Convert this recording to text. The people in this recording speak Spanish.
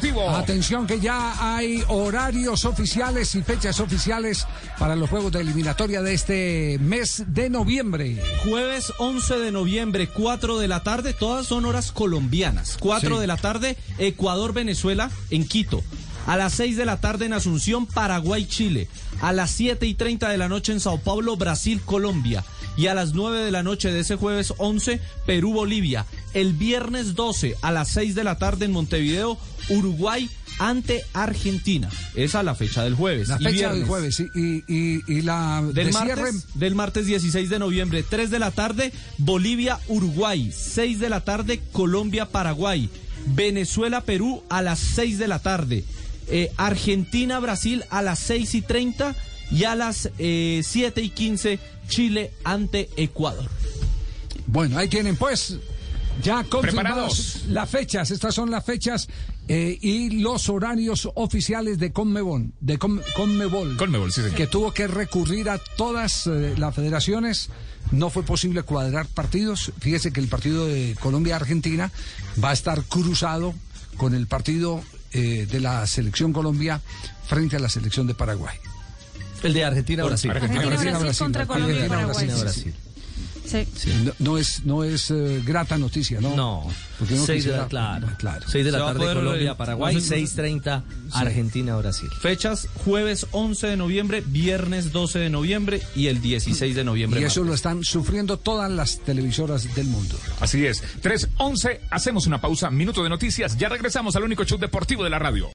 Deportivo. Atención que ya hay horarios oficiales y fechas oficiales para los juegos de eliminatoria de este mes de noviembre. Jueves 11 de noviembre, 4 de la tarde, todas son horas colombianas. 4 Sí. de la tarde, Ecuador-Venezuela en Quito. A las 6 de la tarde en Asunción, Paraguay-Chile. A las 7 y 30 de la noche en Sao Paulo, Brasil-Colombia. Y a las 9 de la noche de ese jueves 11, Perú-Bolivia. El viernes 12 a las 6 de la tarde en Montevideo, Uruguay ante Argentina. Esa es la fecha del jueves. La Y fecha del viernes. jueves sí, y, y- y la Del de martes, cierre, del martes 16 de noviembre, 3 de la tarde, Bolivia, Uruguay, 6 de la tarde, Colombia, Paraguay, Venezuela, Perú a las 6 de la tarde, eh, Argentina, Brasil a las 6 y 30 y a las eh, 7 y 15, Chile ante Ecuador. Bueno, ahí tienen pues ya confirmadas Preparados. las fechas. Estas son las fechas eh, y los horarios oficiales de Conmebol, de Conmebol, Conmebol, sí, señor. que tuvo que recurrir a todas eh, las federaciones. No fue posible cuadrar partidos. Fíjese que el partido de Colombia-Argentina va a estar cruzado con el partido eh, de la selección Colombia frente a la selección de Paraguay. El de Argentina, Brasil. Argentina, Argentina, Brasil contra Colombia sí, sí. Sí. No, no es, no es eh, grata noticia, ¿no? No, Porque 6 de quisiera- la, claro, claro. 6 de la tarde Colombia, eh, Paraguay, no sé- 6.30 Argentina, Brasil. Fechas jueves 11 de noviembre, viernes 12 de noviembre y el 16 de noviembre. Y eso martes. lo están sufriendo todas las televisoras del mundo. Así es. 3.11, hacemos una pausa, minuto de noticias. Ya regresamos al único show deportivo de la radio.